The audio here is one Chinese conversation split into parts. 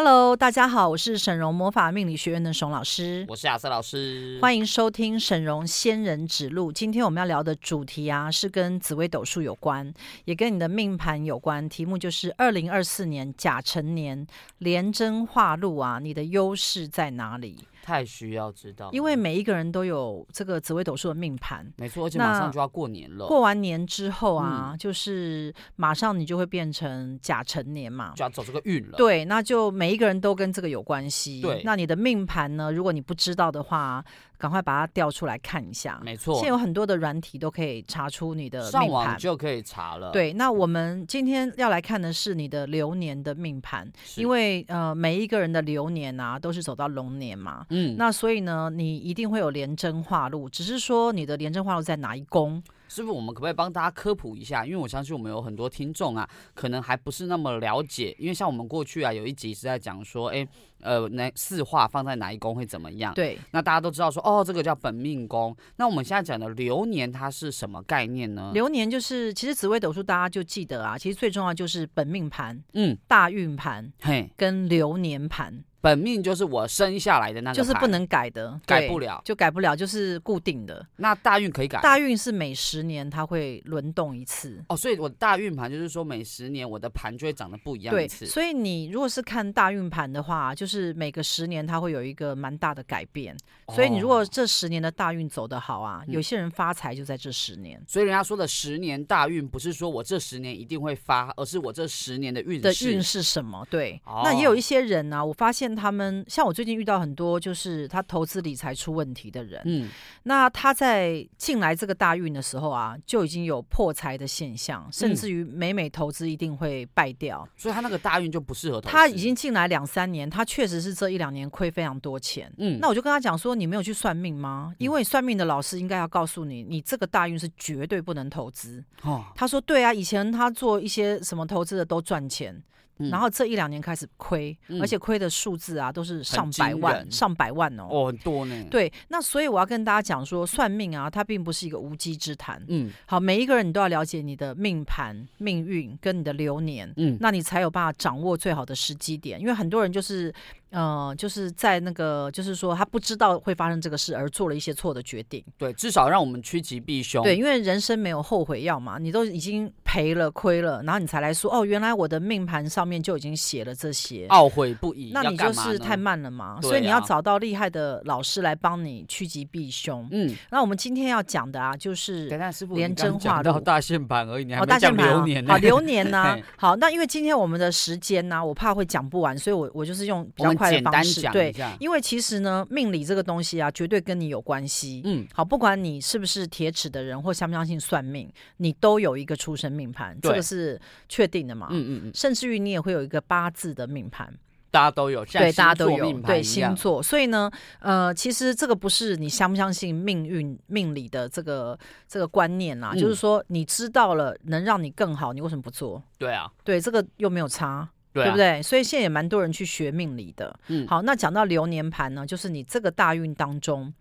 Hello，大家好，我是沈荣魔法命理学院的沈老师，我是亚瑟老师，欢迎收听沈荣仙人指路。今天我们要聊的主题啊，是跟紫微斗数有关，也跟你的命盘有关。题目就是二零二四年甲辰年廉贞化禄啊，你的优势在哪里？太需要知道，因为每一个人都有这个紫微斗数的命盘，没错，而且马上就要过年了。过完年之后啊，嗯、就是马上你就会变成甲辰年嘛，就要走这个运了。对，那就每一个人都跟这个有关系。对，那你的命盘呢？如果你不知道的话，赶快把它调出来看一下。没错，现在有很多的软体都可以查出你的命盘，上网就可以查了。对，那我们今天要来看的是你的流年的命盘，因为呃，每一个人的流年啊都是走到龙年嘛。嗯，那所以呢。你一定会有廉贞化禄，只是说你的廉贞化禄在哪一宫？师傅，我们可不可以帮大家科普一下？因为我相信我们有很多听众啊，可能还不是那么了解。因为像我们过去啊，有一集是在讲说，哎，呃，哪四化放在哪一宫会怎么样？对，那大家都知道说，哦，这个叫本命宫。那我们现在讲的流年，它是什么概念呢？流年就是，其实紫微斗数大家就记得啊，其实最重要就是本命盘，嗯，大运盘，嘿，跟流年盘。本命就是我生下来的那个，就是不能改的，改不了，就改不了，就是固定的。那大运可以改？大运是每十年它会轮动一次。哦，所以我的大运盘就是说每十年我的盘就会长得不一样一次。对，所以你如果是看大运盘的话，就是每个十年它会有一个蛮大的改变。哦，所以你如果这十年的大运走得好啊，有些人发财就在这十年。嗯，所以人家说的十年大运不是说我这十年一定会发，而是我这十年的运的运是什么？对，哦，那也有一些人呢，啊，我发现他们像。我最近遇到很多就是他投资理财出问题的人，嗯，那他在进来这个大运的时候啊，就已经有破财的现象，甚至于每每投资一定会败掉，嗯，所以他那个大运就不适合投资。他已经进来两三年，他确实是这一两年亏非常多钱，嗯，那我就跟他讲说，你没有去算命吗？因为算命的老师应该要告诉你，你这个大运是绝对不能投资。哦，他说对啊，以前他做一些什么投资的都赚钱。然后这一两年开始亏，嗯、而且亏的数字啊都是上百万、上百万哦，哦，很多呢。对，那所以我要跟大家讲说，算命啊，它并不是一个无稽之谈。嗯，好，每一个人你都要了解你的命盘、命运跟你的流年，嗯，那你才有办法掌握最好的时机点。因为很多人就是。呃，就是在那个，就是说他不知道会发生这个事，而做了一些错的决定。对，至少让我们趋吉避凶。对，因为人生没有后悔药嘛，你都已经赔了亏了，然后你才来说哦，原来我的命盘上面就已经写了这些，懊悔不已。那你就是太慢了嘛，所以你要找到厉害的老师来帮你趋吉避凶。嗯，那我们今天要讲的啊，就是廉贞化禄。到大限盘而已，你还没讲流年呢。好，流年 呢？好，那因为今天我们的时间呢，我怕会讲不完，所以我我就是用比较。快的方式，对，因为其实呢，命理这个东西啊，绝对跟你有关系。嗯，好，不管你是不是铁齿的人，或相不相信算命，你都有一个出生命盘，这个是确定的嘛。嗯嗯嗯，甚至于你也会有一个八字的命盘，大家都有，对，大家都有，对，星座。所以呢，呃，其实这个不是你相不相信命运、命理的这个这个观念啊，就是说你知道了能让你更好，你为什么不做？对啊，对，这个又没有差。对，啊、对不对？所以现在也蛮多人去学命理的。嗯，好，那讲到流年盘呢，就是你这个大运当中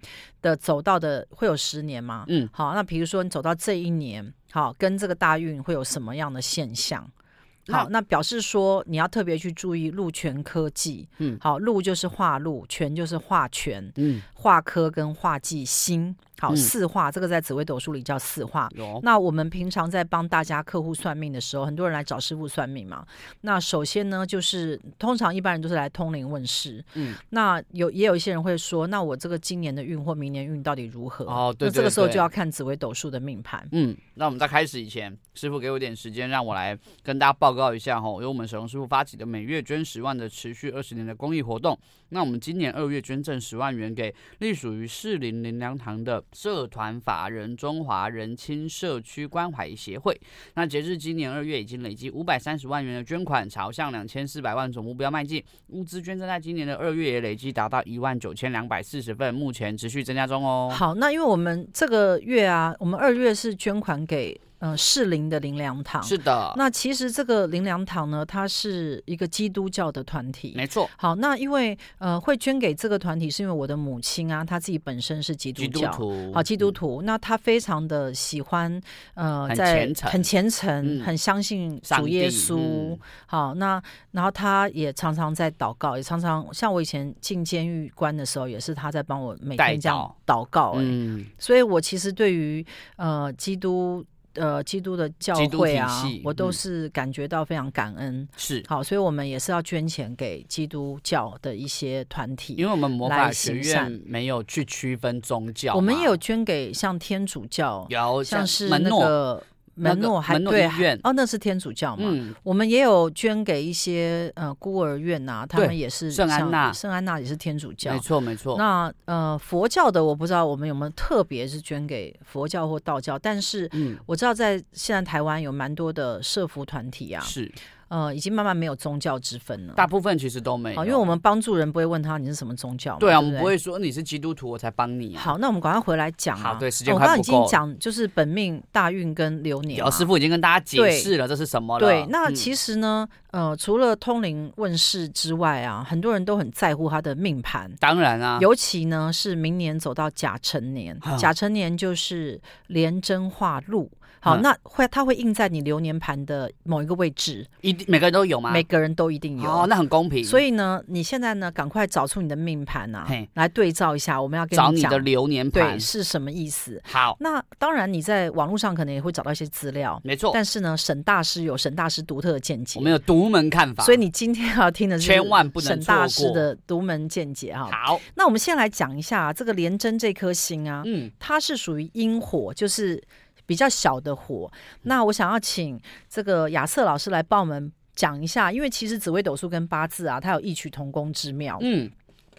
的走到的会有十年吗？嗯，好，那比如说你走到这一年，好，跟这个大运会有什么样的现象？好，那，表示说你要特别去注意禄权科技。嗯，好，禄就是化禄，权就是化权。嗯，化科跟化忌辛。好，四化这个在紫微斗数里叫四化。有那我们平常在帮大家客户算命的时候，很多人来找师傅算命嘛。那首先呢，就是通常一般人都是来通灵问事。嗯。那有也有一些人会说，那我这个今年的运或明年运到底如何？哦，对，对，对。那这个时候就要看紫微斗数的命盘。嗯。那我们在开始以前，师傅给我点时间，让我来跟大家报告一下哈，由我们沈龙师傅发起的每月捐十万的持续二十年的公益活动。那我们今年二月捐赠十万元给隶属于士林灵粮堂的。社团法人中华人亲社区关怀协会，那截至今年二月，已经累计五百三十万元的捐款，朝向两千四百万总目标迈进。物资捐赠在今年的二月也累计达到一万九千两百四十份，目前持续增加中哦。好，那因为我们这个月啊，我们二月是捐款给。呃，士林的灵粮堂是的。那其实这个灵粮堂呢，它是一个基督教的团体，没错。好，那因为呃，会捐给这个团体，是因为我的母亲啊，她自己本身是基督教，督徒好，基督徒。嗯、那她非常的喜欢呃，在很虔诚，嗯、很相信主耶稣。嗯、好，那然后她也常常在祷告，也常常像我以前进监狱关的时候，也是她在帮我每天这样祷告、欸。嗯，所以我其实对于呃基督。呃，基督的教会啊，我都是感觉到非常感恩。嗯、是好，所以我们也是要捐钱给基督教的一些团体，因为我们魔法学院没有去区分宗教，我们也有捐给像天主教，有像是那个。门诺还对哦，那是天主教嘛。嗯，我们也有捐给一些呃孤儿院呐，他们也是圣安娜，圣安娜也是天主教，没错没错。那呃佛教的我不知道我们有没有特别是捐给佛教或道教，但是我知道在现在台湾有蛮多的社福团体啊，是。呃，已经慢慢没有宗教之分了。大部分其实都没有，因为我们帮助人不会问他你是什么宗教。对啊，我们不会说你是基督徒我才帮你。好，那我们赶快回来讲。好，对，时间我刚刚已经讲就是本命大运跟流年。老师傅已经跟大家解释了这是什么了。对，那其实呢，呃，除了通灵问世之外啊，很多人都很在乎他的命盘。当然啊，尤其呢是明年走到甲辰年，甲辰年就是廉贞化禄。好，那会它会印在你流年盘的某一个位置，一定每个人都有吗？每个人都一定有。哦，那很公平。所以呢，你现在呢，赶快找出你的命盘啊，嘿来对照一下。我们要跟你找你的流年盘对是什么意思？好，那当然你在网络上可能也会找到一些资料，没错。但是呢，沈大师有沈大师独特的见解，我们有独门看法。所以你今天要听的是千万不能沈大师的独门见解哈。好，那我们先来讲一下这个廉贞这颗星啊，嗯，它是属于阴火，就是。比较小的火，那我想要请这个亚瑟老师来帮我们讲一下，因为其实紫微斗数跟八字啊，它有异曲同工之妙。嗯，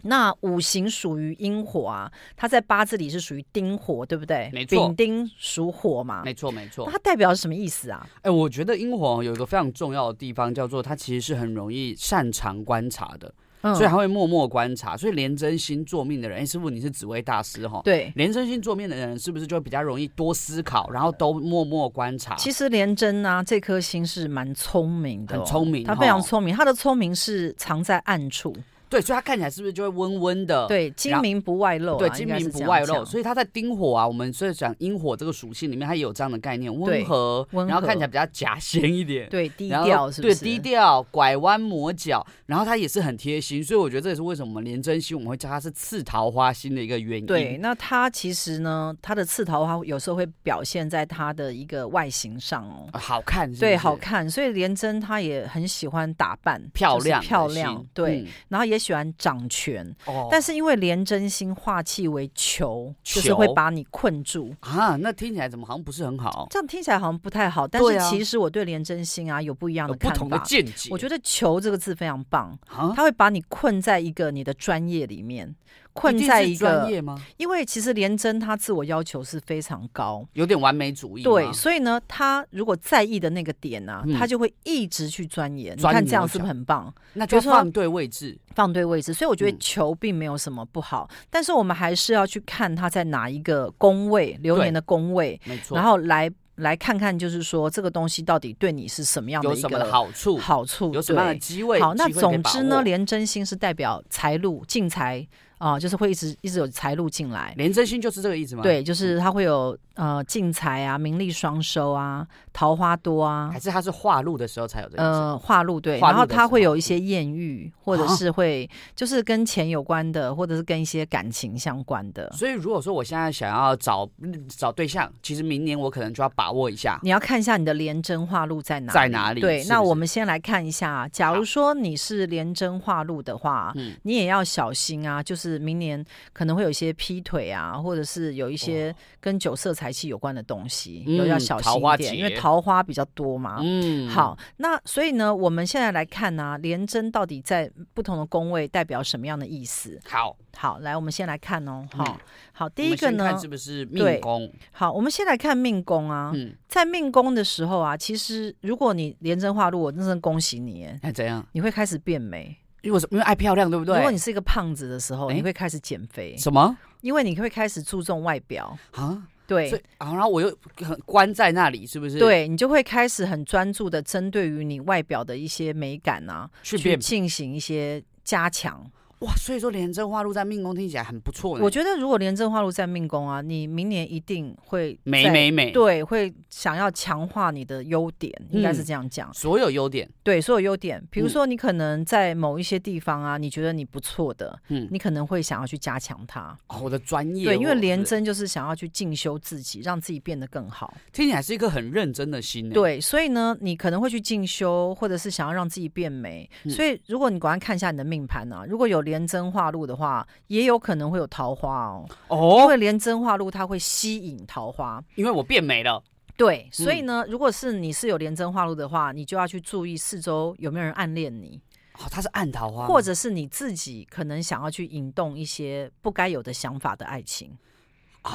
那五行属于阴火啊，它在八字里是属于丁火，对不对？没错，丙丁属火嘛。没错，没错。它代表是什么意思啊？哎，我觉得阴火有一个非常重要的地方，叫做它其实是很容易擅长观察的。所以他会默默观察，所以连真心做命的人，哎，师傅你是紫薇大师哈？对，连真心做命的人是不是就比较容易多思考，然后都默默观察？其实连真呢，这颗心是蛮聪明的，很聪明，他非常聪明，他的聪明是藏在暗处。对，所以他看起来是不是就会温温的？对，精明不外露，啊。对，精明不外露。所以他在丁火啊，我们所以讲阴火这个属性里面，它也有这样的概念，温和，然后看起来比较假仙一点。对，低调是不是？对，低调，拐弯抹角，然后他也是很贴心。所以我觉得这也是为什么我们廉贞心我们会叫它是刺桃花心的一个原因。对，那他其实呢，他的刺桃花有时候会表现在他的一个外形上哦，好看是是，对，好看。所以连真他也很喜欢打扮漂亮，漂亮，对，然后也喜欢掌。权，但是因为廉贞星化气为囚，就是会把你困住啊。那听起来怎么好像不是很好？这样听起来好像不太好。但是其实我对廉贞星啊有不一样的看法，不同的见解。我觉得“囚”这个字非常棒，它会把你困在一个你的专业里面。困在一个专业吗？因为其实廉贞他自我要求是非常高，有点完美主义。对，所以呢，他如果在意的那个点呢，他就会一直去钻研。你看这样是不是很棒？那就放对位置，放对位置。所以我觉得球并没有什么不好，但是我们还是要去看他在哪一个宫位，流年的宫位，没错。然后来来看看，就是说这个东西到底对你是什么样的一个好处？好处有什么样的机会？好，那总之呢，廉贞星是代表财路进财。啊、呃，就是会一直一直有财路进来，廉贞星就是这个意思吗？对，就是它会有呃进财啊，名利双收啊，桃花多啊。还是它是化禄的时候才有这个？呃，化禄对，然后它会有一些艳遇，或者是会就是跟钱有关的，或者是跟一些感情相关的。所以如果说我现在想要找找对象，其实明年我可能就要把握一下。你要看一下你的廉贞化禄在哪？在哪里？对，是是那我们先来看一下，假如说你是廉贞化禄的话，嗯，你也要小心啊，就是。是明年可能会有一些劈腿啊，或者是有一些跟酒色财气有关的东西，要小心一点，因为桃花比较多嘛。嗯，好，那所以呢，我们现在来看呢、啊，廉贞到底在不同的宫位代表什么样的意思？好，好，来，我们先来看哦。好、嗯，好，第一个呢，是不是命宫？好，我们先来看命宫啊。嗯，在命宫的时候啊，其实如果你廉贞化禄，我真的恭喜你。哎，怎样？你会开始变美。因为什么？因为爱漂亮，对不对？如果你是一个胖子的时候，你会开始减肥。什么？因为你会开始注重外表啊？对，所以然后我又很关在那里，是不是？对，你就会开始很专注的针对于你外表的一些美感啊，去进行一些加强。哇，所以说廉贞化禄在命宫听起来很不错。我觉得如果廉贞化禄在命宫啊，你明年一定会美美美，对，会想要强化你的优点，应该是这样讲。嗯、所有优点，对，所有优点。比如说你可能在某一些地方啊，你觉得你不错的，嗯，你可能会想要去加强它。哦，我的专业，对，因为廉贞就是想要去进修自己，让自己变得更好。听起来是一个很认真的心。对，所以呢，你可能会去进修，或者是想要让自己变美。嗯、所以如果你赶快看一下你的命盘啊，如果有廉贞化禄的话，也有可能会有桃花哦。哦，因为廉贞化禄，它会吸引桃花。因为我变美了。对，所以呢，嗯、如果是你是有廉贞化禄的话，你就要去注意四周有没有人暗恋你。哦，他是暗桃花，或者是你自己可能想要去引动一些不该有的想法的爱情。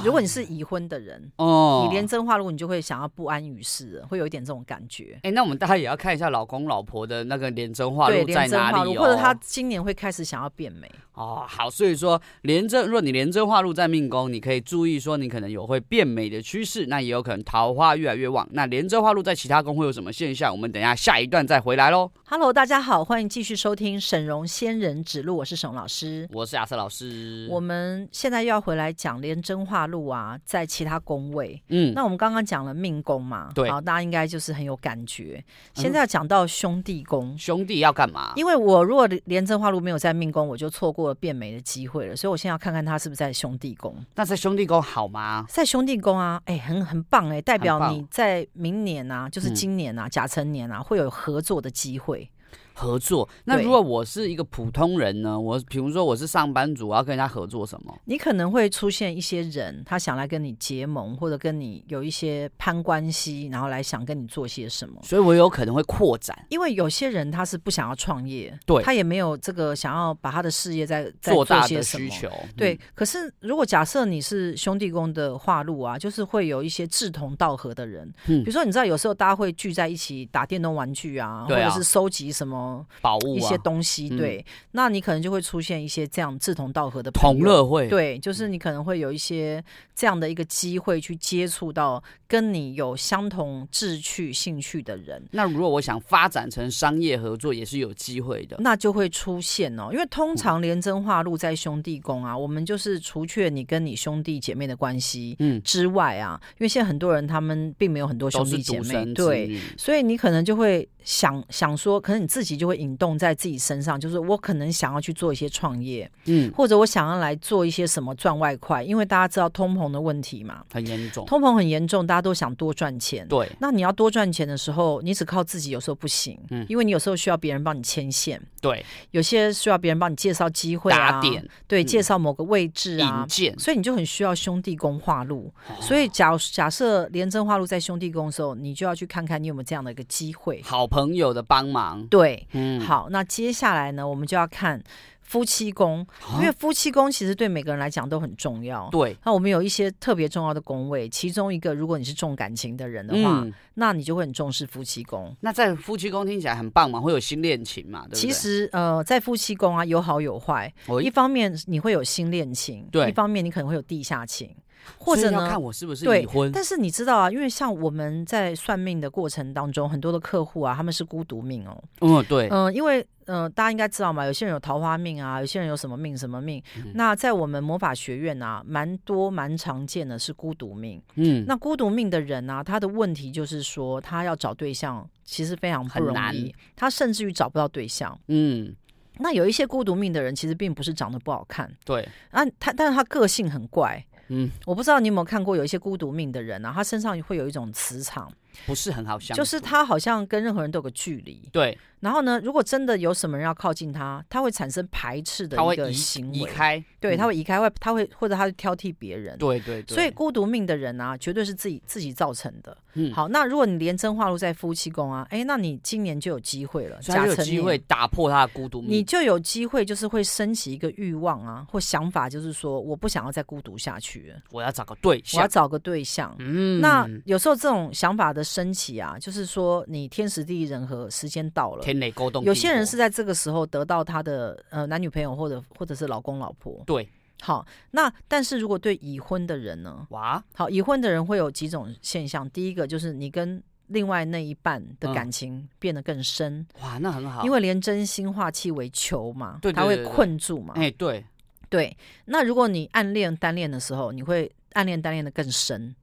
如果你是已婚的人哦，你廉贞化禄，你就会想要不安于世，会有一点这种感觉。哎、欸，那我们大家也要看一下老公老婆的那个连贞化禄在哪里，哦，或者他今年会开始想要变美哦。好，所以说连真，如果你连真话录在命宫，你可以注意说你可能有会变美的趋势，那也有可能桃花越来越旺。那连真话录在其他宫会有什么现象？我们等一下下一段再回来喽。Hello，大家好，欢迎继续收听沈荣仙人指路，我是沈老师，我是亚瑟老师。我们现在又要回来讲廉贞化禄啊，在其他宫位，嗯，那我们刚刚讲了命宫嘛，对，好，大家应该就是很有感觉。现在要讲到兄弟宫，嗯，兄弟要干嘛？因为我如果连真花路没有在命宫，我就错过了变美的机会了。所以我现在要看看他是不是在兄弟宫。那在兄弟宫好吗？在兄弟宫啊，哎，很很棒哎，代表你在明年啊，就是今年啊，甲辰年啊，会有合作的机会。合作，那如果我是一个普通人呢？我比如说我是上班族，我要跟人家合作什么？你可能会出现一些人，他想来跟你结盟，或者跟你有一些攀关系，然后来想跟你做些什么。所以我有可能会扩展，因为有些人他是不想要创业，对，他也没有这个想要把他的事业在做大的需求。对，可是如果假设你是兄弟宫的话路啊，就是会有一些志同道合的人，嗯，比如说你知道有时候大家会聚在一起打电动玩具啊，或者是收集什么。宝物、啊、一些东西，对，嗯、那你可能就会出现一些这样志同道合的朋友同乐会，对，就是你可能会有一些这样的一个机会去接触到跟你有相同志趣、兴趣的人。那如果我想发展成商业合作，也是有机会的，那就会出现哦。因为通常连真化禄在兄弟宫啊，嗯、我们就是除却你跟你兄弟姐妹的关系嗯之外啊，嗯、因为现在很多人他们并没有很多兄弟姐妹，对，所以你可能就会。想想说，可能你自己就会引动在自己身上，就是我可能想要去做一些创业，嗯，或者我想要来做一些什么赚外快，因为大家知道通膨的问题嘛，很严重，通膨很严重，大家都想多赚钱，对，那你要多赚钱的时候，你只靠自己有时候不行，嗯，因为你有时候需要别人帮你牵线，对，有些需要别人帮你介绍机会啊，打点，对，介绍某个位置啊，引荐，所以你就很需要兄弟宫化路，所以假假设廉政化路在兄弟宫的时候，你就要去看看你有没有这样的一个机会，好朋友的帮。忙对，嗯，好，那接下来呢，我们就要看夫妻宫，因为夫妻宫其实对每个人来讲都很重要。对，那我们有一些特别重要的宫位，其中一个，如果你是重感情的人的话，嗯、那你就会很重视夫妻宫。那在夫妻宫听起来很棒嘛，会有新恋情嘛？对不对？其实呃，在夫妻宫啊，有好有坏。哦、一方面你会有新恋情，对；一方面你可能会有地下情。或者呢，看我是不是已婚。但是你知道啊，因为像我们在算命的过程当中，很多的客户啊，他们是孤独命哦。嗯，对。嗯、呃，因为嗯、呃，大家应该知道嘛，有些人有桃花命啊，有些人有什么命什么命。嗯、那在我们魔法学院啊，蛮多蛮常见的是孤独命。嗯，那孤独命的人啊，他的问题就是说，他要找对象其实非常不容易，难他甚至于找不到对象。嗯，那有一些孤独命的人，其实并不是长得不好看。对，啊，他但是他个性很怪。嗯，我不知道你有没有看过有一些孤独命的人啊，他身上会有一种磁场，不是很好相处，就是他好像跟任何人都有个距离。对。然后呢，如果真的有什么人要靠近他，他会产生排斥的一个行为，移开，对，他会移开，会他会或者他会挑剔别人，对对对。所以孤独命的人啊，绝对是自己自己造成的。嗯，好，那如果你连真化禄在夫妻宫啊，哎，那你今年就有机会了，就有机会打破他的孤独命，你就有机会就是会升起一个欲望啊，或想法，就是说我不想要再孤独下去了，我要找个对象，我要找个对象。嗯，那有时候这种想法的升起啊，就是说你天时地利人和，时间到了，天雷勾动，有些人。是在这个时候得到他的呃男女朋友或者或者是老公老婆。对，好，那但是如果对已婚的人呢？哇，好，已婚的人会有几种现象。第一个就是你跟另外那一半的感情变得更深。嗯、哇，那很好，因为连真心化气为囚嘛，对，他会困住嘛。哎，对对。那如果你暗恋单恋的时候，你会暗恋单恋的更深。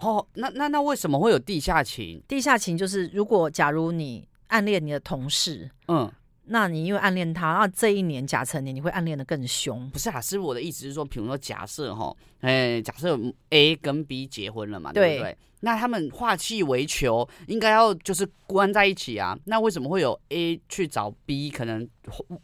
哦，那那那为什么会有地下情？地下情就是如果假如你暗恋你的同事，嗯。那你因为暗恋他，那这一年甲辰年你会暗恋的更凶。不是啊，师傅，我的意思是说，比如说假设哈，哎，假设 A 跟 B 结婚了嘛，对，对不对？那他们化气为球，应该要就是关在一起啊。那为什么会有 A 去找 B 可能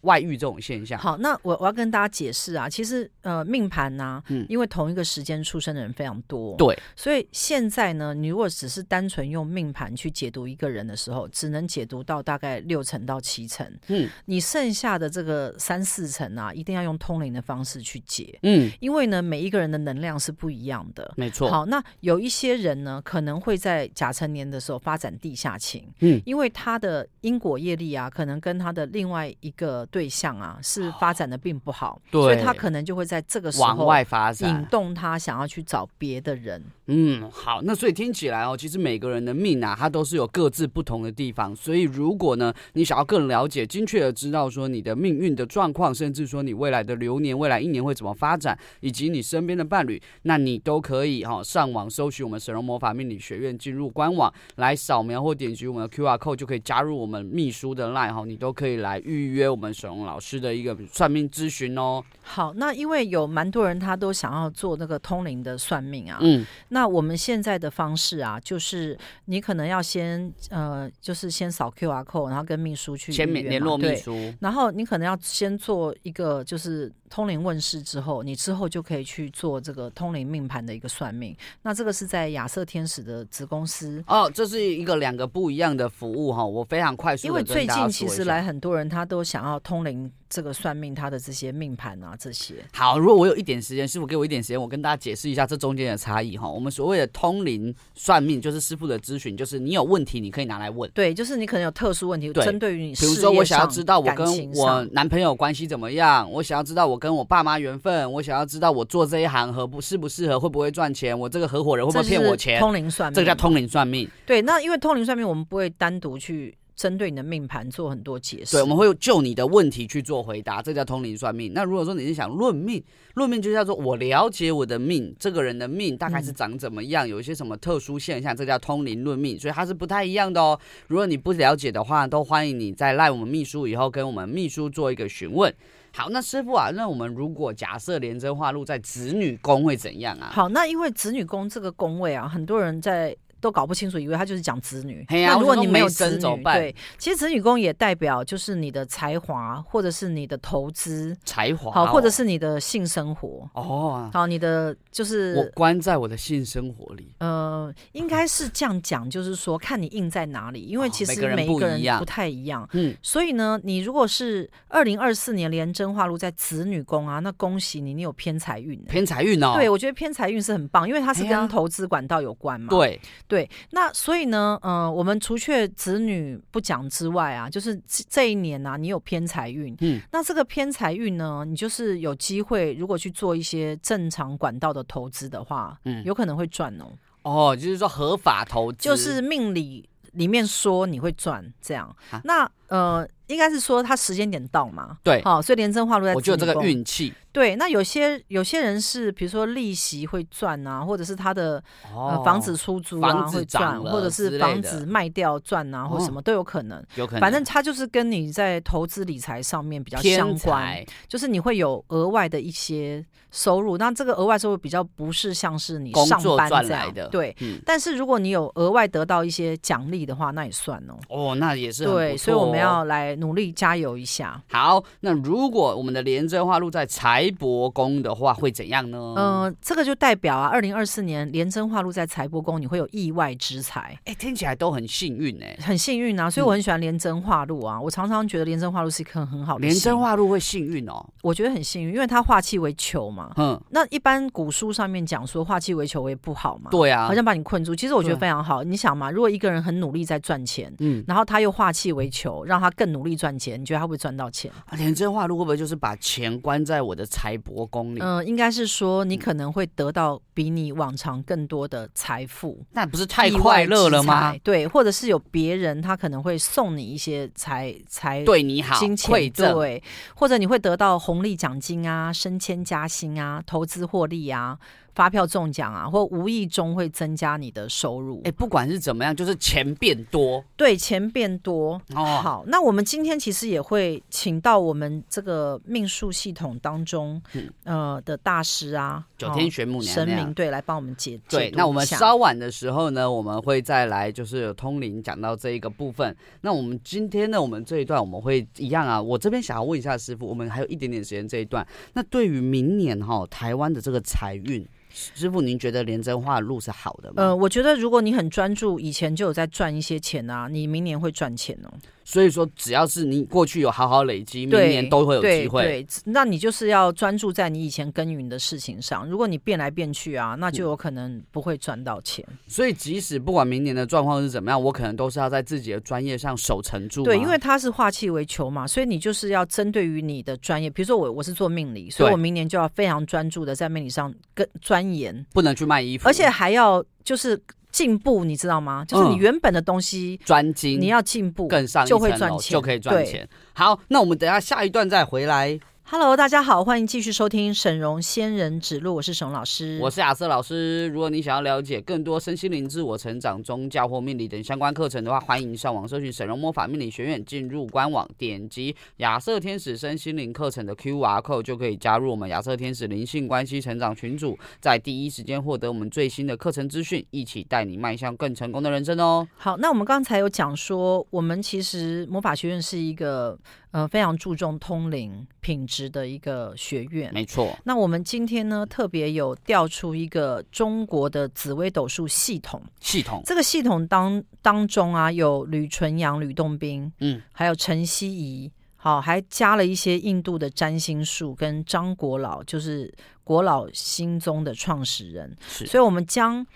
外遇这种现象？好，那我我要跟大家解释啊，其实呃命盘呐、啊，嗯，因为同一个时间出生的人非常多，对，所以现在呢，你如果只是单纯用命盘去解读一个人的时候，只能解读到大概六成到七成，嗯，你剩下的这个三四成啊，一定要用通灵的方式去解，嗯，因为呢，每一个人的能量是不一样的，没错。好，那有一些人呢。可能会在甲辰年的时候发展地下情，嗯，因为他的因果业力啊，可能跟他的另外一个对象啊是发展的并不好，对，所以他可能就会在这个时候往外发展，引动他想要去找别的人。嗯，好，那所以听起来哦，其实每个人的命啊，它都是有各自不同的地方。所以如果呢，你想要更了解、精确的知道说你的命运的状况，甚至说你未来的流年、未来一年会怎么发展，以及你身边的伴侣，那你都可以哈、哦、上网搜寻我们神龙魔法命理学院，进入官网来扫描或点击我们的 QR code，就可以加入我们秘书的 line 哈，你都可以来预约我们神龙老师的一个算命咨询哦。好，那因为有蛮多人他都想要做那个通灵的算命啊，嗯。那我们现在的方式啊，就是你可能要先呃，就是先扫 QR code，然后跟秘书去签名联络秘书，然后你可能要先做一个就是通灵问世之后，你之后就可以去做这个通灵命盘的一个算命。那这个是在亚瑟天使的子公司哦，这是一个两个不一样的服务哈，我非常快速，因为最近其实来很多人他都想要通灵。这个算命他的这些命盘啊，这些好。如果我有一点时间，师傅给我一点时间，我跟大家解释一下这中间的差异哈。我们所谓的通灵算命，就是师傅的咨询，就是你有问题你可以拿来问。对，就是你可能有特殊问题，针对于你，比如说我想要知道我跟我男朋友关系怎么样，我想要知道我跟我爸妈缘分，我想要知道我做这一行合不适不适合，会不会赚钱，我这个合伙人会不会骗我钱？通灵算命，这个叫通灵算命。对，那因为通灵算命，我们不会单独去。针对你的命盘做很多解释，对，我们会就你的问题去做回答，这叫通灵算命。那如果说你是想论命，论命就叫做我了解我的命，这个人的命大概是长怎么样，嗯、有一些什么特殊现象，这叫通灵论命，所以它是不太一样的哦。如果你不了解的话，都欢迎你在赖我们秘书以后跟我们秘书做一个询问。好，那师傅啊，那我们如果假设连贞化禄在子女宫会怎样啊？好，那因为子女宫这个宫位啊，很多人在。都搞不清楚，以为他就是讲子女。那如果你没有子女，对，其实子女宫也代表就是你的才华，或者是你的投资才华，好，或者是你的性生活哦。好，你的就是我关在我的性生活里。呃，应该是这样讲，就是说看你印在哪里，因为其实每一个人不太一样。嗯，所以呢，你如果是二零二四年连真化禄在子女宫啊，那恭喜你，你有偏财运。偏财运哦，对，我觉得偏财运是很棒，因为它是跟投资管道有关嘛。对。对，那所以呢，呃，我们除却子女不讲之外啊，就是这一年啊，你有偏财运，嗯，那这个偏财运呢，你就是有机会，如果去做一些正常管道的投资的话，嗯，有可能会赚哦。哦，就是说合法投资，就是命理里面说你会赚这样。啊、那呃，应该是说他时间点到嘛？对，好、哦，所以廉政化禄在，我就有这个运气。对，那有些有些人是，比如说利息会赚啊，或者是他的、哦呃、房子出租啊会赚，或者是房子卖掉赚啊，或什么都有可能。有可能，反正他就是跟你在投资理财上面比较相关，就是你会有额外的一些收入。那这个额外收入比较不是像是你上班这样的，对。嗯、但是如果你有额外得到一些奖励的话，那也算哦。哦，那也是很对，哦、所以我们要来努力加油一下。好，那如果我们的廉贞化禄在财财帛宫的话会怎样呢？嗯、呃，这个就代表啊，二零二四年廉贞化禄在财帛宫，你会有意外之财。哎、欸，听起来都很幸运哎、欸，很幸运啊！所以我很喜欢廉贞化禄啊。嗯、我常常觉得廉贞化禄是一颗很好的。廉贞化禄会幸运哦，我觉得很幸运，因为它化气为球嘛。嗯，那一般古书上面讲说化气为球为不好嘛。对啊，好像把你困住。其实我觉得非常好。你想嘛，如果一个人很努力在赚钱，嗯，然后他又化气为囚，让他更努力赚钱，你觉得他会赚到钱？廉贞化禄会不会就是把钱关在我的财帛宫里？嗯、呃，应该是说你可能会得到比你往常更多的财富，那不是太快乐了吗？对，或者是有别人他可能会送你一些财财对你好金钱对，或者你会得到红利奖金啊、升迁加薪啊、投资获利啊。发票中奖啊，或无意中会增加你的收入。哎，不管是怎么样，就是钱变多。对，钱变多。哦，好，那我们今天其实也会请到我们这个命数系统当中，嗯、呃的大师啊，九天玄母娘娘神明对来帮我们解。对，那我们稍晚的时候呢，我们会再来就是有通灵讲到这一个部分。那我们今天呢，我们这一段我们会一样啊。我这边想要问一下师傅，我们还有一点点时间这一段，那对于明年哈、哦、台湾的这个财运。师傅，您觉得廉贞化路是好的吗？呃，我觉得如果你很专注，以前就有在赚一些钱啊，你明年会赚钱哦。所以说，只要是你过去有好好累积，明年都会有机会。对，那你就是要专注在你以前耕耘的事情上。如果你变来变去啊，那就有可能不会赚到钱。嗯。所以，即使不管明年的状况是怎么样，我可能都是要在自己的专业上守成住。对，因为它是化气为球嘛，所以你就是要针对于你的专业。比如说我我是做命理，所以我明年就要非常专注的在命理上跟钻研，不能去卖衣服，而且还要就是。进步，你知道吗？就是你原本的东西专精，你要进步更上就会赚钱，就可以赚钱。好，那我们等一下下一段再回来。Hello，大家好，欢迎继续收听沈荣仙人指路，我是沈老师，我是亚瑟老师。如果你想要了解更多身心灵、自我成长、宗教或命理等相关课程的话，欢迎上网搜寻沈荣魔法命理学院，进入官网，点击亚瑟天使身心灵课程的 QR code，就可以加入我们亚瑟天使灵性关系成长群组，在第一时间获得我们最新的课程资讯，一起带你迈向更成功的人生哦。好，那我们刚才有讲说，我们其实魔法学院是一个。呃，非常注重通灵品质的一个学院，没错。那我们今天呢，特别有调出一个中国的紫微斗数系统。系统这个系统当当中啊，有吕纯阳、吕洞宾，嗯，还有陈希怡，好，还加了一些印度的占星术，跟张国老，就是国老星宗的创始人。所以我们将。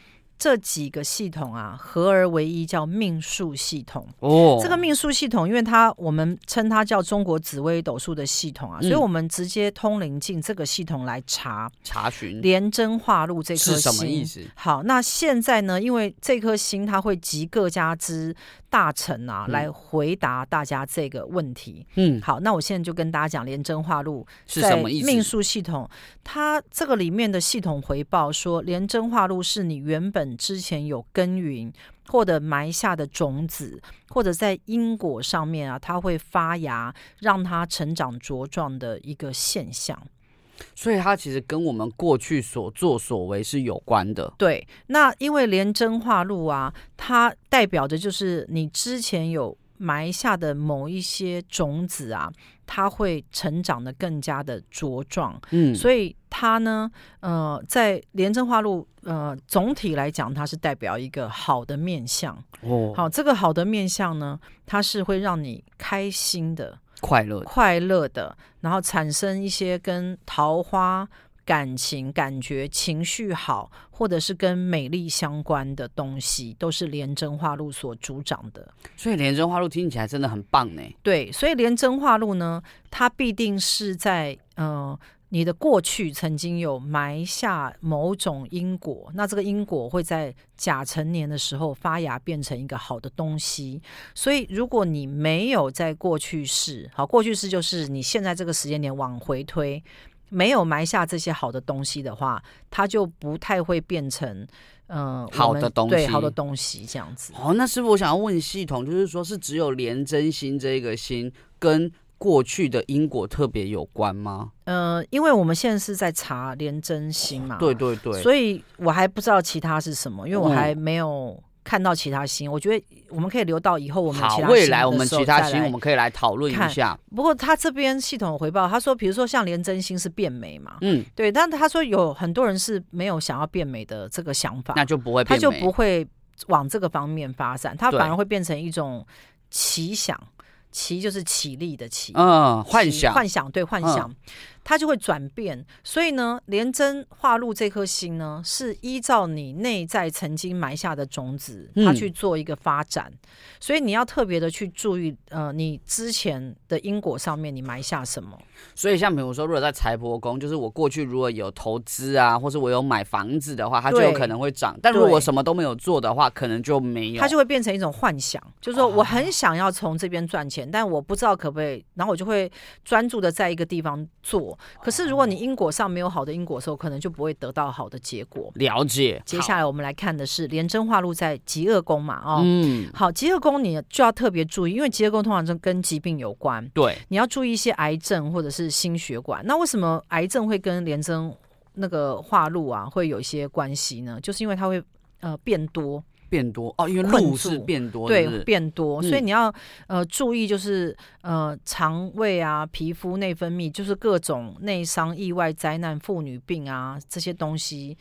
这几个系统啊，合而为一，叫命数系统。哦，这个命数系统，因为它我们称它叫中国紫微斗数的系统啊，嗯、所以我们直接通灵进这个系统来查查询连贞化禄这颗星是什么意思？好，那现在呢，因为这颗星它会集各家之大成啊，嗯、来回答大家这个问题。嗯，好，那我现在就跟大家讲连贞化禄是什么意思？命数系统，它这个里面的系统回报说，连贞化禄是你原本。之前有耕耘或者埋下的种子，或者在因果上面啊，它会发芽，让它成长茁壮的一个现象。所以它其实跟我们过去所作所为是有关的。对，那因为连真化禄啊，它代表着就是你之前有。埋下的某一些种子啊，它会成长得更加的茁壮。嗯，所以它呢，呃，在廉贞化路，呃，总体来讲，它是代表一个好的面相。哦，好，这个好的面相呢，它是会让你开心的、快乐、快乐的，然后产生一些跟桃花。感情、感觉、情绪好，或者是跟美丽相关的东西，都是廉贞化禄所主掌的。所以廉贞化禄听起来真的很棒呢。对，所以廉贞化禄呢，它必定是在呃你的过去曾经有埋下某种因果，那这个因果会在甲成年的时候发芽，变成一个好的东西。所以如果你没有在过去世，好，过去世就是你现在这个时间点往回推。没有埋下这些好的东西的话，它就不太会变成嗯、呃、好的东西，对好的东西这样子。哦，那师傅，我想要问系统，就是说是只有连真心这个心跟过去的因果特别有关吗？呃，因为我们现在是在查廉贞星嘛，对对对，所以我还不知道其他是什么，因为我还没有。嗯看到其他星，我觉得我们可以留到以后我们其他未来我们其他星我们可以来讨论一下。不过他这边系统回报，他说，比如说像廉贞星是变美嘛，嗯，对，但他说有很多人是没有想要变美的这个想法，那就不会变美，他就不会往这个方面发展，他反而会变成一种奇想，奇就是起立的奇，嗯，幻想，幻想，对，幻想。嗯它就会转变。所以呢，廉贞化禄这颗心呢，是依照你内在曾经埋下的种子，它去做一个发展。嗯、所以你要特别的去注意，呃，你之前的因果上面你埋下什么。所以像比如说，如果在财帛宫，就是我过去如果有投资啊，或是我有买房子的话，它就有可能会涨。但如果我什么都没有做的话，可能就没有。它就会变成一种幻想，就是说我很想要从这边赚钱，哦、但我不知道可不可以，然后我就会专注的在一个地方做。可是如果你因果上没有好的因果的时候，可能就不会得到好的结果。了解。接下来我们来看的是廉贞化禄在极恶宫嘛，哦，嗯，好，极恶宫你就要特别注意，因为极恶宫通常就跟疾病有关，对，你要注意一些癌症或者是心血管。那为什么癌症会跟廉贞那个化禄啊会有一些关系呢？就是因为它会呃变多。变多哦，因为路是变多，对，变多，所以你要呃注意，就是呃肠胃啊、皮肤、内分泌，就是各种内伤、意外、灾难、妇女病啊这些东西，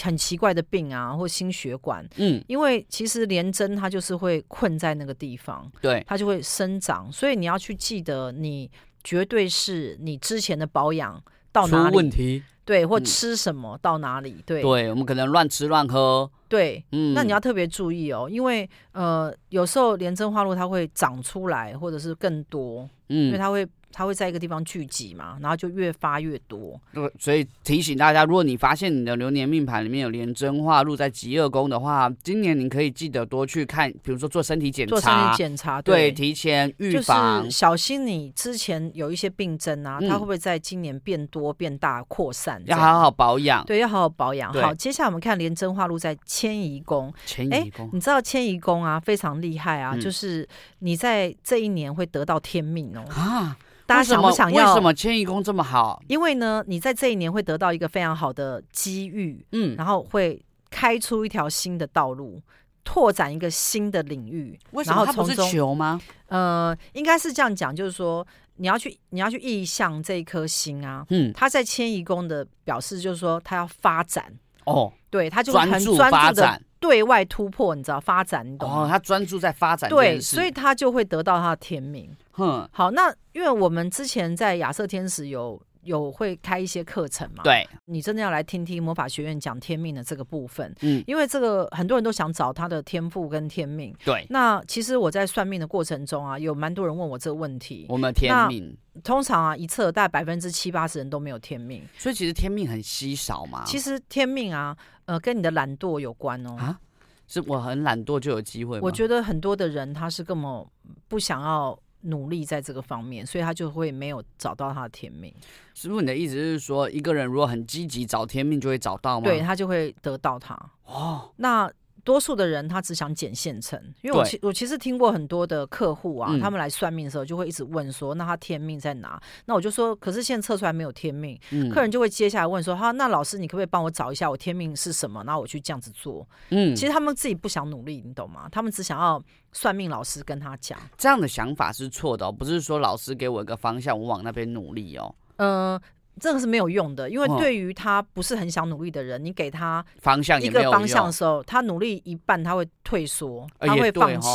很奇怪的病啊，或心血管，嗯，因为其实廉贞它就是会困在那个地方，对，它就会生长，所以你要去记得，你绝对是你之前的保养到哪里问题。对，或吃什么、嗯、到哪里？对，对我们可能乱吃乱喝。对，嗯，那你要特别注意哦，因为呃，有时候连针花露它会长出来，或者是更多，嗯，因为它会。它会在一个地方聚集嘛，然后就越发越多。所以提醒大家，如果你发现你的流年命盘里面有廉贞化禄在极恶宫的话，今年你可以记得多去看，比如说做身体检查，做身体检查，对，对，提前预防，就是小心你之前有一些病症啊，嗯、它会不会在今年变多、变大、扩散？要好好保养，对，要好好保养。好，接下来我们看廉贞化禄在迁移宫，迁移宫，你知道迁移宫啊非常厉害啊，嗯、就是你在这一年会得到天命哦。啊。大家想不想要？为什么迁移宫这么好？因为呢，你在这一年会得到一个非常好的机遇，嗯，然后会开出一条新的道路，拓展一个新的领域。为什么它不是球吗？呃，应该是这样讲，就是说你要去，你要去意向这一颗星啊，嗯，他在迁移宫的表示就是说他要发展哦，对，他就很专注的对外突破，你知道发展，你懂吗？哦，他专注在发展，对，所以他就会得到他的天命。哼，好，那因为我们之前在亚瑟天使有有会开一些课程嘛，对，你真的要来听听魔法学院讲天命的这个部分，嗯，因为这个很多人都想找他的天赋跟天命，对，那其实我在算命的过程中啊，有蛮多人问我这个问题，我们天命。通常啊一测大概百分之七八十人都没有天命，所以其实天命很稀少嘛，其实天命啊，呃，跟你的懒惰有关哦，啊，是我很懒惰就有机会吗？我觉得很多的人他是根本不想要。努力在这个方面，所以他就会没有找到他的天命。师傅，你的意思是说，一个人如果很积极找天命，就会找到吗？对，他就会得到他。哦，那。多数的人他只想捡现成，因为我其我其实听过很多的客户啊，他们来算命的时候就会一直问说，那他天命在哪？那我就说，可是现在测出来没有天命。客人就会接下来问说，哈，那老师你可不可以帮我找一下我天命是什么？然后我去这样子做。嗯，其实他们自己不想努力，你懂吗？他们只想要算命老师跟他讲。这样的想法是错的哦，不是说老师给我一个方向，我往那边努力哦。嗯。这个是没有用的，因为对于他不是很想努力的人，你给他方向一个方向的时候，他努力一半他会退缩，他会放弃。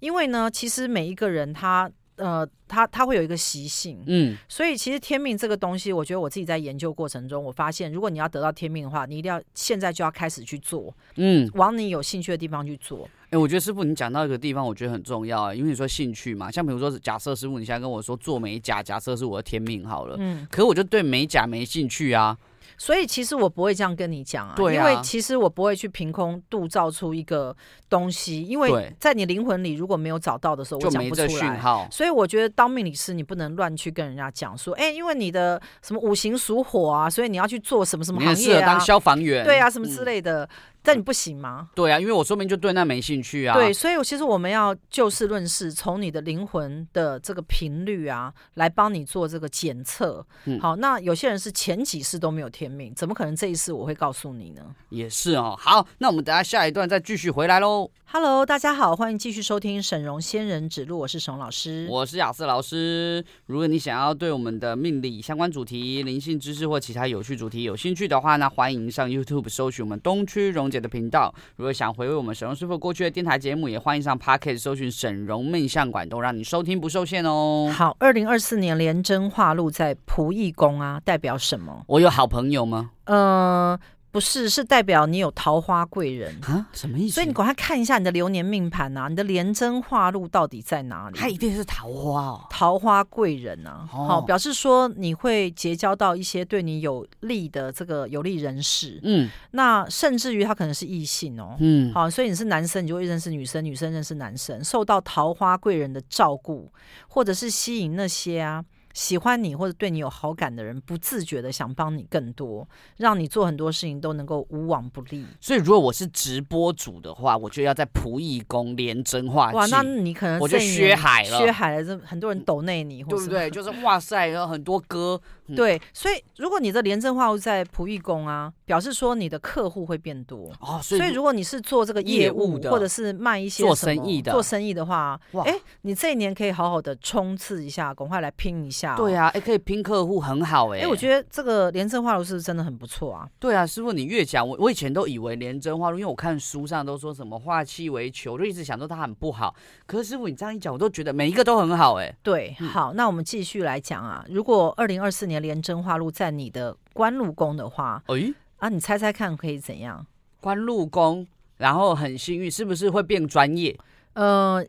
因为呢，其实每一个人他呃他他会有一个习性，嗯，所以其实天命这个东西，我觉得我自己在研究过程中，我发现如果你要得到天命的话，你一定要现在就要开始去做，嗯，往你有兴趣的地方去做。哎、欸，我觉得师傅，你讲到一个地方，我觉得很重要啊，因为你说兴趣嘛，像比如说，假设师傅你现在跟我说做美甲，假设是我的天命好了，嗯，可是我就对美甲没兴趣啊。所以其实我不会这样跟你讲啊，对啊，因为其实我不会去凭空杜造出一个东西，因为在你灵魂里如果没有找到的时候，我讲不出来。讯号。所以我觉得当命理师，你不能乱去跟人家讲说，哎，因为你的什么五行属火啊，所以你要去做什么什么行业当消防员，对啊，什么之类的。嗯但你不行吗？对啊，因为我说明就对那没兴趣啊。对，所以其实我们要就事论事，从你的灵魂的这个频率啊，来帮你做这个检测。嗯，好，那有些人是前几世都没有天命，怎么可能这一世我会告诉你呢？也是哦。好，那我们等下下一段再继续回来喽。Hello，大家好，欢迎继续收听沈荣仙人指路，我是沈老师，我是雅思老师。如果你想要对我们的命理相关主题、灵性知识或其他有趣主题有兴趣的话，那欢迎上 YouTube 搜寻我们东区荣。姐的频道。如果想回味我们沈荣师傅过去的电台节目，也欢迎上 Pocket 搜寻沈荣命相馆，都让你收听不受限哦。好，二零二四年连贞化禄在仆役宫啊，代表什么？我有好朋友吗？呃。不是，是代表你有桃花贵人啊？什么意思？所以你赶快看一下你的流年命盘啊，你的廉贞化禄到底在哪里？它一定是桃花哦，桃花贵人啊，哦、好，表示说你会结交到一些对你有利的这个有利人士，嗯，那甚至于他可能是异性哦，嗯，好，所以你是男生，你就会认识女生，女生认识男生，受到桃花贵人的照顾，或者是吸引那些啊。喜欢你或者对你有好感的人，不自觉的想帮你更多，让你做很多事情都能够无往不利。所以，如果我是直播主的话，我就要在仆役宫廉贞化忌。哇，那你可能我就削海了，削海了，这很多人抖内你，对不对？就是 哇塞，有很多歌。嗯、对，所以如果你的廉贞化禄在仆役宫啊，表示说你的客户会变多哦。所以，所以如果你是做这个业务，的，或者是卖一些做生意的，做生意的话，哎，你这一年可以好好的冲刺一下，赶快来拼一下、哦。对啊，哎，可以拼客户，很好哎。哎，我觉得这个廉政化禄是真的很不错啊？对啊，师傅，你越讲，我我以前都以为廉政化禄，因为我看书上都说什么化气为球，就一直想说它很不好。可是师傅，你这样一讲，我都觉得每一个都很好哎。对，好，那我们继续来讲啊。如果二零二四年廉政化禄在你的官禄宫的话，哎，啊，你猜猜看可以怎样？官禄宫，然后很幸运，是不是会变专业？呃。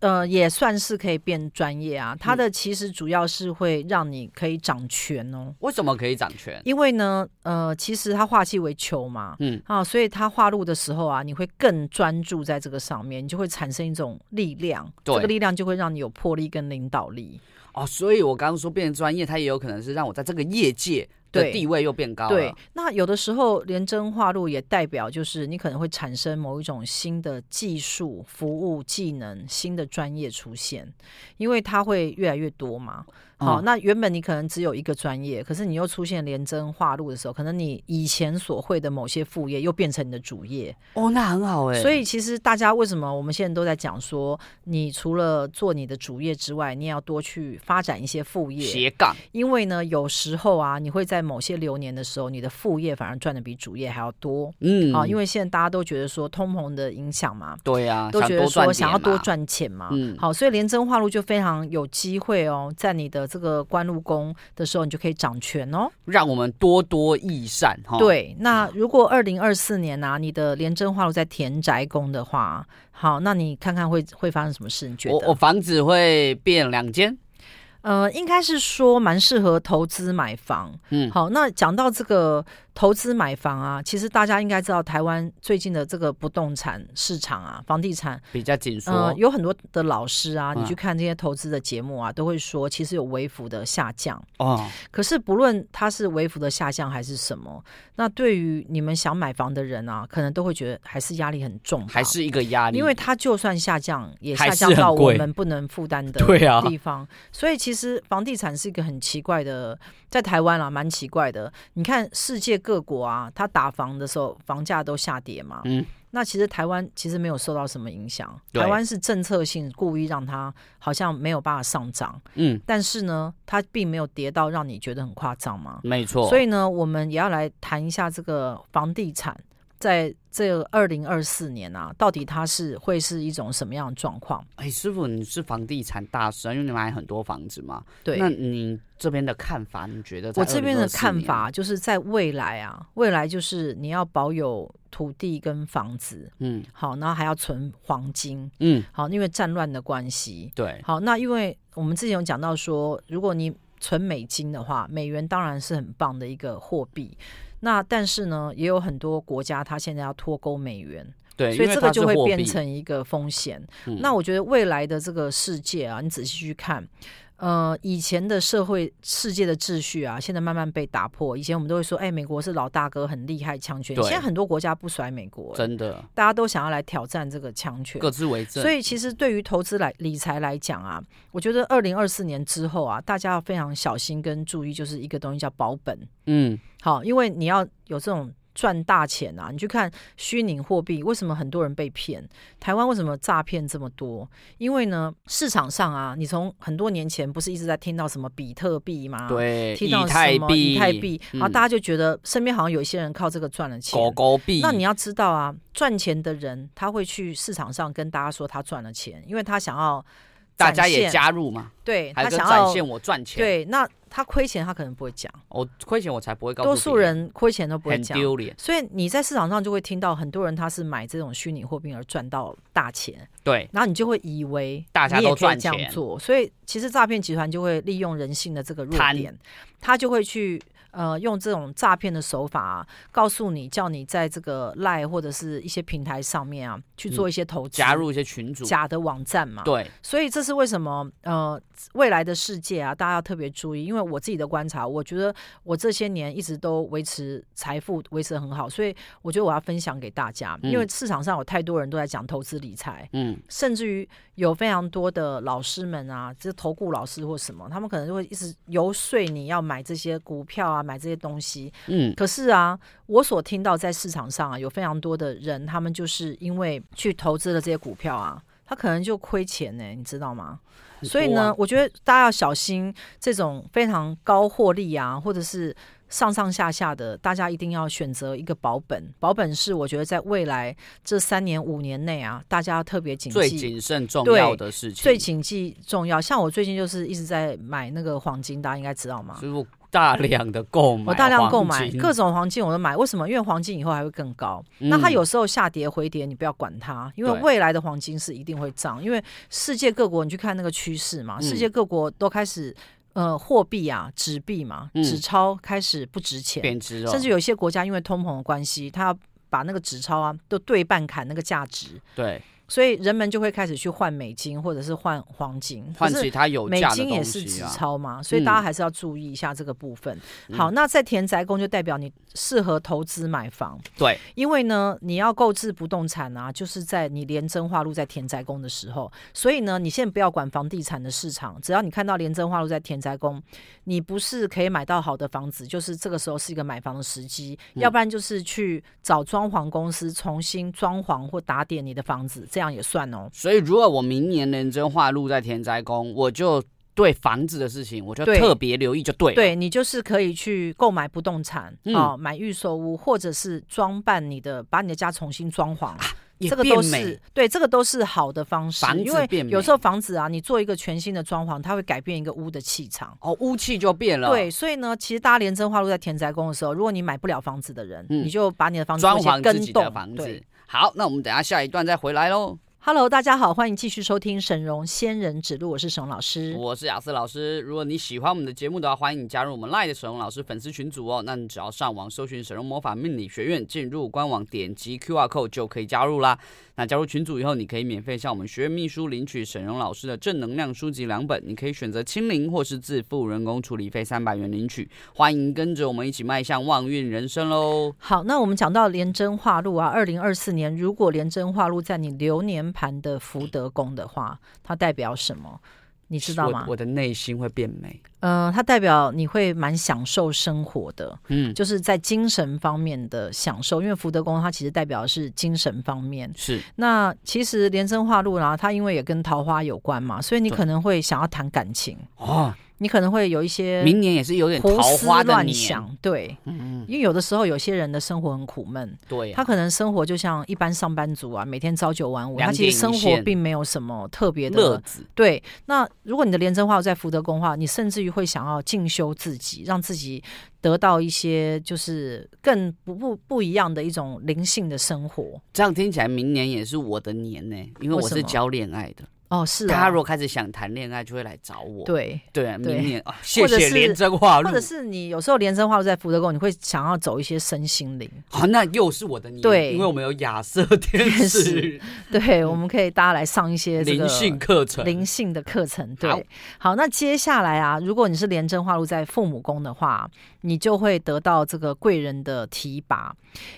呃，也算是可以变专业啊。它的其实主要是会让你可以掌权哦。为什么可以掌权？因为呢，呃，其实它化气为球嘛，嗯啊，所以它化禄的时候啊，你会更专注在这个上面，你就会产生一种力量，这个力量就会让你有魄力跟领导力。哦，所以我刚刚说变专业，它也有可能是让我在这个业界。对，地位又变高了。对，那有的时候连真化路也代表就是你可能会产生某一种新的技术、服务技能、新的专业出现，因为它会越来越多嘛。好，那原本你可能只有一个专业，可是你又出现廉贞化路的时候，可能你以前所会的某些副业又变成你的主业。哦，那很好哎。所以其实大家为什么我们现在都在讲说，你除了做你的主业之外，你也要多去发展一些副业斜杠。因为呢，有时候啊，你会在某些流年的时候，你的副业反而赚的比主业还要多。嗯，啊，因为现在大家都觉得说通膨的影响嘛，对呀，都觉得说想要多赚钱嘛。嗯，好，所以廉贞化路就非常有机会哦，在你的这个官禄宫的时候，你就可以掌权哦，让我们多多益善哈。对，那如果二零二四年呢、啊，你的廉贞化禄在田宅宫的话，好，那你看看会会发生什么事？你觉得？我我房子会变两间。呃，应该是说蛮适合投资买房。嗯，好，那讲到这个投资买房啊，其实大家应该知道，台湾最近的这个不动产市场啊，房地产比较紧缩。呃，有很多的老师啊，你去看这些投资的节目啊，嗯、都会说，其实有微幅的下降。哦，可是不论它是微幅的下降还是什么，那对于你们想买房的人啊，可能都会觉得还是压力很重，还是一个压力。因为它就算下降，也下降到我们不能负担的对啊地方。啊、所以其实房地产是一个很奇怪的，在台湾啊，蛮奇怪的。你看世界各国啊，它打房的时候，房价都下跌嘛。嗯，那其实台湾其实没有受到什么影响。台湾是政策性故意让它好像没有办法上涨。嗯，但是呢，它并没有跌到让你觉得很夸张嘛。没错。所以呢，我们也要来谈一下这个房地产。在这二零二四年啊，到底它是会是一种什么样的状况？哎，师傅，你是房地产大师啊，因为你买很多房子嘛。对，那你这边的看法，你觉得？我这边的看法就是在未来啊，未来就是你要保有土地跟房子，嗯，好，然后还要存黄金，嗯，好，因为战乱的关系，对，好，那因为我们之前有讲到说，如果你存美金的话，美元当然是很棒的一个货币。那但是呢，也有很多国家，它现在要脱钩美元，对，所以这个就会变成一个风险。嗯、那我觉得未来的这个世界啊，你仔细去看。呃，以前的社会世界的秩序啊，现在慢慢被打破。以前我们都会说，哎，美国是老大哥，很厉害，强权。对现在很多国家不甩美国，真的，大家都想要来挑战这个强权，各自为政。所以，其实对于投资来理财来讲啊，我觉得二零二四年之后啊，大家要非常小心跟注意，就是一个东西叫保本。嗯，好，因为你要有这种。赚大钱啊！你去看虚拟货币，为什么很多人被骗？台湾为什么诈骗这么多？因为呢，市场上啊，你从很多年前不是一直在听到什么比特币吗？对，听到什么以太币，然后大家就觉得身边好像有一些人靠这个赚了钱。狗狗币。那你要知道啊，赚钱的人他会去市场上跟大家说他赚了钱，因为他想要。大家也加入嘛？对，他想要展现我赚钱。对，那他亏钱，他可能不会讲。我亏钱，我才不会告诉。多数人亏钱都不会讲，丢脸。所以你在市场上就会听到很多人他是买这种虚拟货币而赚到大钱。对，然后你就会以为大家都赚钱这样做。所以其实诈骗集团就会利用人性的这个弱点，他就会去。呃，用这种诈骗的手法啊，告诉你，叫你在这个 LINE 或者是一些平台上面啊，去做一些投资，加入一些群组，假的网站嘛。对，所以这是为什么？呃，未来的世界啊，大家要特别注意，因为我自己的观察，我觉得我这些年一直都维持财富维持得很好，所以我觉得我要分享给大家，因为市场上有太多人都在讲投资理财，嗯，甚至于有非常多的老师们啊，就是投顾老师或什么，他们可能就会一直游说你要买这些股票啊。买这些东西，嗯，可是啊，我所听到在市场上啊，有非常多的人，他们就是因为去投资了这些股票啊，他可能就亏钱呢，你知道吗？所以呢，我觉得大家要小心这种非常高获利啊，或者是上上下下的，大家一定要选择一个保本。保本是我觉得在未来这三年五年内啊，大家要特别谨记，最谨慎重要的事情，最谨记重要。像我最近就是一直在买那个黄金，大家应该知道吗？大量的购买，我大量购买各种黄金，我都买。为什么？因为黄金以后还会更高。嗯、那它有时候下跌回跌，你不要管它，因为未来的黄金是一定会涨。因为世界各国，你去看那个趋势嘛，世界各国都开始呃货币啊纸币嘛，纸钞开始不值钱，贬值了。甚至有些国家因为通膨的关系，它要把那个纸钞啊都对半砍那个价值。对。所以人们就会开始去换美金，或者是换黄金，换其他有价的东西啊。美金也是纸钞嘛，所以大家还是要注意一下这个部分。嗯、好，那在田宅宫就代表你适合投资买房。对，因为呢，你要购置不动产啊，就是在你廉贞化路在田宅宫的时候。所以呢，你现在不要管房地产的市场，只要你看到廉贞化路在田宅宫，你不是可以买到好的房子，就是这个时候是一个买房的时机。嗯、要不然就是去找装潢公司重新装潢或打点你的房子。这样也算哦。所以，如果我明年廉贞化禄在田宅宫，我就对房子的事情，我就特别留意，就对。对，你就是可以去购买不动产，嗯、哦，买预售屋，或者是装扮你的，把你的家重新装潢，啊、这个都是对，这个都是好的方式。房子变美，因为有时候房子啊，你做一个全新的装潢，它会改变一个屋的气场。哦，屋气就变了。对，所以呢，其实大家廉贞化路在田宅宫的时候，如果你买不了房子的人，嗯、你就把你的房子装潢自己的房子。对好，那我们等下下一段再回来喽。Hello，大家好，欢迎继续收听沈荣仙人指路，我是沈嵘老师，我是雅思老师。如果你喜欢我们的节目的话，欢迎你加入我们 LINE 的沈荣老师粉丝群组哦。那你只要上网搜寻沈荣魔法命理学院，进入官网点击 QR code 就可以加入啦。那加入群组以后，你可以免费向我们学院秘书领取沈荣老师的正能量书籍两本，你可以选择清零或是自付人工处理费三百元领取。欢迎跟着我们一起迈向旺运人生喽。好，那我们讲到廉贞化禄啊，二零二四年如果廉贞化禄在你流年盘的福德宫的话，它代表什么？你知道吗？我，我的内心会变美。呃，它代表你会蛮享受生活的，嗯，就是在精神方面的享受。因为福德宫它其实代表的是精神方面。是。那其实连生化禄呢，它因为也跟桃花有关嘛，所以你可能会想要谈感情哦。你可能会有一些明年也是有点桃花的乱想，对，嗯嗯，因为有的时候有些人的生活很苦闷，对，他可能生活就像一般上班族啊，每天朝九晚五，他其实生活并没有什么特别的乐子。对，那如果你的廉贞化禄在福德宫的话，你甚至于会想要进修自己，让自己得到一些就是更不不不一样的一种灵性的生活。这样听起来，明年也是我的年呢，因为我是教恋爱的。哦，是啊，他如果开始想谈恋爱，就会来找我。对对，明年啊，谢谢廉贞化禄，或者是你有时候连真话路在福德宫，你会想要走一些身心灵。好，那又是我的年，对，因为我们有亚瑟天使，对，我们可以大家来上一些灵性课程，灵性的课程。对，好，那接下来啊，如果你是连真话路在父母宫的话，你就会得到这个贵人的提拔，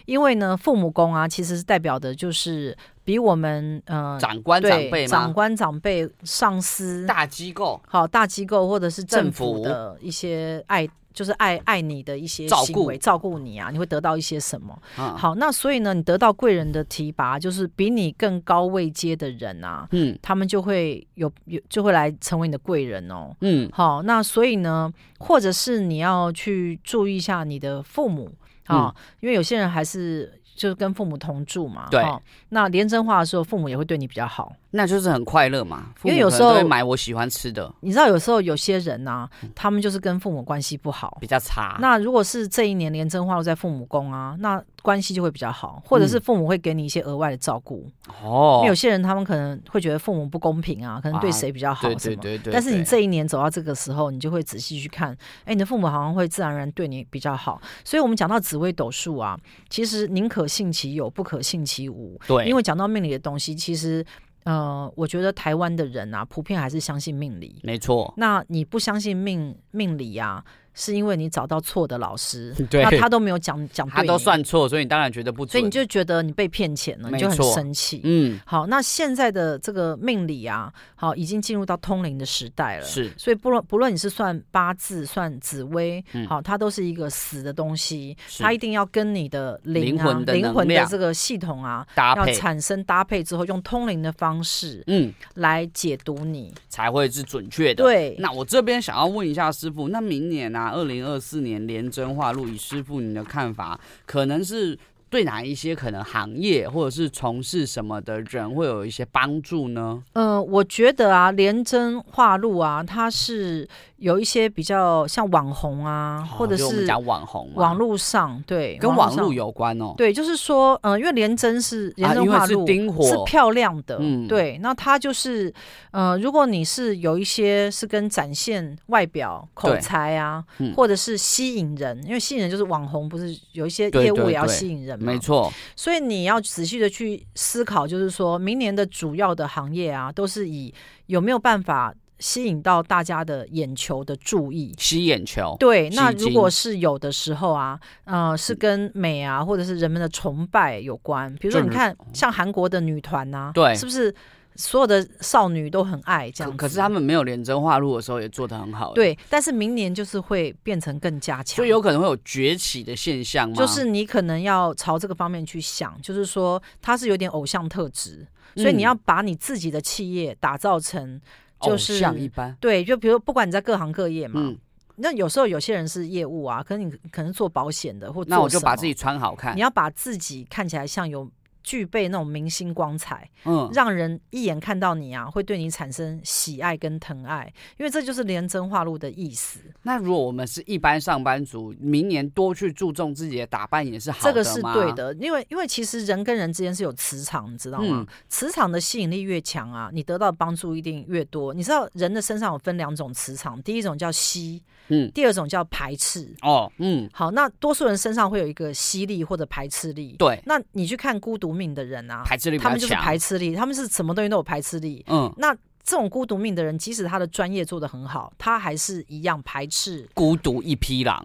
因为呢，父母宫啊，其实是代表的就是。比我们呃长官长辈长官长辈上司大机构。好大机构或者是政府。的一些爱就是爱爱你的一些行为，照顾你啊，你会得到一些什么？嗯、好，那所以呢，你得到贵人的提拔，就是比你更高位阶的人啊，嗯，他们就会有有就会来成为你的贵人哦，嗯，好，那所以呢，或者是你要去注意一下你的父母啊，嗯、因为有些人还是。就是跟父母同住嘛，对。那连真话的时候，父母也会对你比较好，那就是很快乐嘛。因为有时候会买我喜欢吃的。你知道，有时候有些人呢、啊，他们就是跟父母关系不好，比较差。那如果是这一年连真话都在父母宫啊，那关系就会比较好，或者是父母会给你一些额外的照顾。哦、嗯。因为有些人他们可能会觉得父母不公平啊，可能对谁比较好什么。对对对对。但是你这一年走到这个时候，你就会仔细去看，哎，你的父母好像会自然而然对你比较好。所以我们讲到紫微斗数啊，其实宁可信其有，不可。信其无，对，因为讲到命理的东西，其实，呃，我觉得台湾的人啊，普遍还是相信命理，没错。那你不相信命命理呀、啊？是因为你找到错的老师，对，那他都没有讲讲，他都算错，所以你当然觉得不准，所以你就觉得你被骗钱了，你就很生气。嗯，好，那现在的这个命理啊，好，已经进入到通灵的时代了，是，所以不论不论你是算八字、算紫微，嗯、好，它都是一个死的东西，它一定要跟你的灵、魂的灵魂的这个系统啊搭配，要产生搭配之后，用通灵的方式，嗯，来解读你。才会是准确的。对，那我这边想要问一下师傅，那明年呢、啊？二零二四年廉贞化路，以师傅您的看法，可能是对哪一些可能行业或者是从事什么的人会有一些帮助呢？嗯、呃，我觉得啊，廉贞化路啊，它是。有一些比较像网红啊，或者是讲网红，网络上对，跟网络有关哦。对，就是说，嗯，因为廉贞是廉贞化禄，是漂亮的，对。那它就是，呃，如果你是有一些是跟展现外表、口才啊，或者是吸引人，因为吸引人就是网红，不是有一些业务也要吸引人嘛？没错。所以你要仔细的去思考，就是说明年的主要的行业啊，都是以有没有办法。吸引到大家的眼球的注意，吸眼球。对，那如果是有的时候啊，呃，是跟美啊，或者是人们的崇拜有关。比如说，你看像韩国的女团呐、啊，对，是不是所有的少女都很爱这样？可是他们没有廉贞化路的时候也做得很好。对，但是明年就是会变成更加强，所以有可能会有崛起的现象吗？就是你可能要朝这个方面去想，就是说它是有点偶像特质，所以你要把你自己的企业打造成。就是像一般，对，就比如不管你在各行各业嘛，嗯、那有时候有些人是业务啊，可能你可能做保险的，或那我就把自己穿好看，你要把自己看起来像有。具备那种明星光彩，嗯，让人一眼看到你啊，会对你产生喜爱跟疼爱，因为这就是廉贞化禄的意思。那如果我们是一般上班族，明年多去注重自己的打扮也是好的吗？这个是对的，因为因为其实人跟人之间是有磁场，你知道吗？嗯、磁场的吸引力越强啊，你得到的帮助一定越多。你知道人的身上有分两种磁场，第一种叫吸，嗯，第二种叫排斥。哦，嗯，好，那多数人身上会有一个吸力或者排斥力。对，那你去看孤独。命的人啊，排斥力，他们就是排斥力，他们是什么东西都有排斥力。嗯，那这种孤独命的人，即使他的专业做得很好，他还是一样排斥。孤独一匹狼，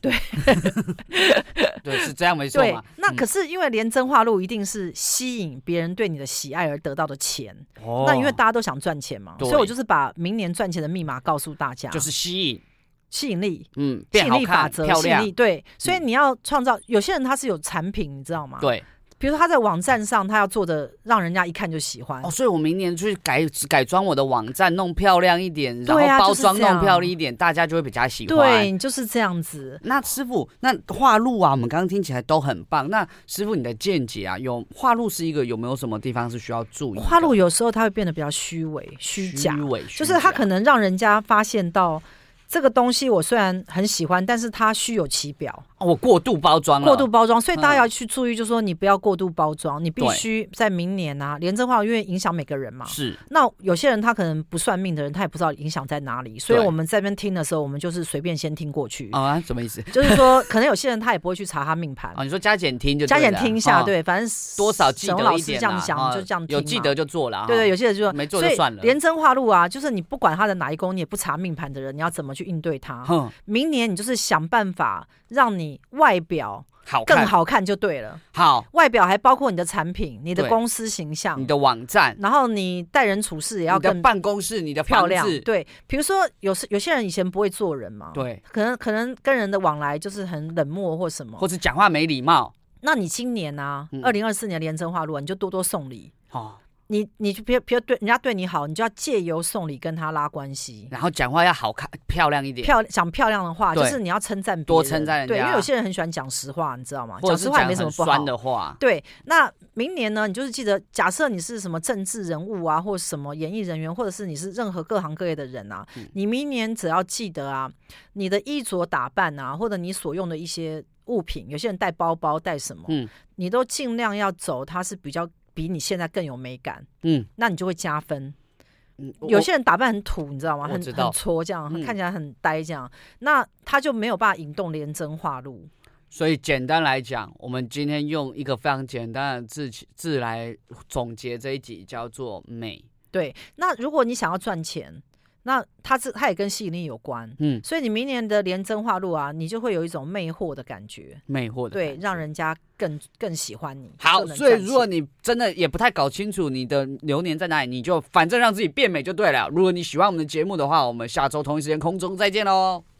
对，对，是这样没错嘛。那可是因为连真话录一定是吸引别人对你的喜爱而得到的钱。哦，那因为大家都想赚钱嘛，所以我就是把明年赚钱的密码告诉大家，就是吸引吸引力，嗯，吸引力法则，吸引力。对，所以你要创造。有些人他是有产品，你知道吗？对。比如说他在网站上，他要做的让人家一看就喜欢哦，所以我明年去改改装我的网站，弄漂亮一点，然后包装弄漂亮一点，大家就会比较喜欢。对，就是这样子。那师傅，那化禄啊，我们刚刚听起来都很棒。那师傅，你的见解啊，有化禄是一个有没有什么地方是需要注意？化禄有时候它会变得比较虚伪、虚假，虚伪，就是它可能让人家发现到。这个东西我虽然很喜欢，但是它虚有其表。哦，我过度包装了。过度包装，所以大家要去注意，就是说你不要过度包装，嗯、你必须在明年啊，廉政化因为影响每个人嘛。是。那有些人他可能不算命的人，他也不知道影响在哪里，所以我们在这边听的时候，我们就是随便先听过去。啊？什么意思？就是说，可能有些人他也不会去查他命盘。啊，你说加减听就加减听一下，对，反正多少记得一点。这样想就这样听，有记得就做了。对对，有些人就说没做就算了。廉政化路啊，就是你不管他的哪一宫，你也不查命盘的人，你要怎么去应对他？明年你就是想办法让你你外表。好，更好看就对了。好，外表还包括你的产品、你的公司形象、你的网站，然后你待人处事也要更办公室、你的漂亮。对，比如说有有些人以前不会做人嘛，对，可能可能跟人的往来就是很冷漠或什么，或者讲话没礼貌。那你今年啊，二零二四年廉贞化禄，你就多多送礼。哦。你你就别别对人家对你好，你就要借由送礼跟他拉关系，然后讲话要好看漂亮一点，漂讲漂亮的话，就是你要称赞，多称赞人家。对，因为有些人很喜欢讲实话，你知道吗？讲实话也没什么不好。酸的话，对。那明年呢，你就是记得，假设你是什么政治人物啊，或什么演艺人员，或者是你是任何各行各业的人啊，嗯、你明年只要记得啊，你的衣着打扮啊，或者你所用的一些物品，有些人带包包带什么，嗯，你都尽量要走，它是比较。比你现在更有美感，嗯，那你就会加分。嗯，有些人打扮很土，你知道吗？很很挫，这样、嗯、看起来很呆，这样，那他就没有办法引动连真化路。所以简单来讲，我们今天用一个非常简单的字字来总结这一集，叫做美。对，那如果你想要赚钱。那它是它也跟吸引力有关，嗯，所以你明年的连真化路啊，你就会有一种魅惑的感觉，魅惑的对，让人家更更喜欢你。好，所以如果你真的也不太搞清楚你的流年在哪里，你就反正让自己变美就对了。如果你喜欢我们的节目的话，我们下周同一时间空中再见喽。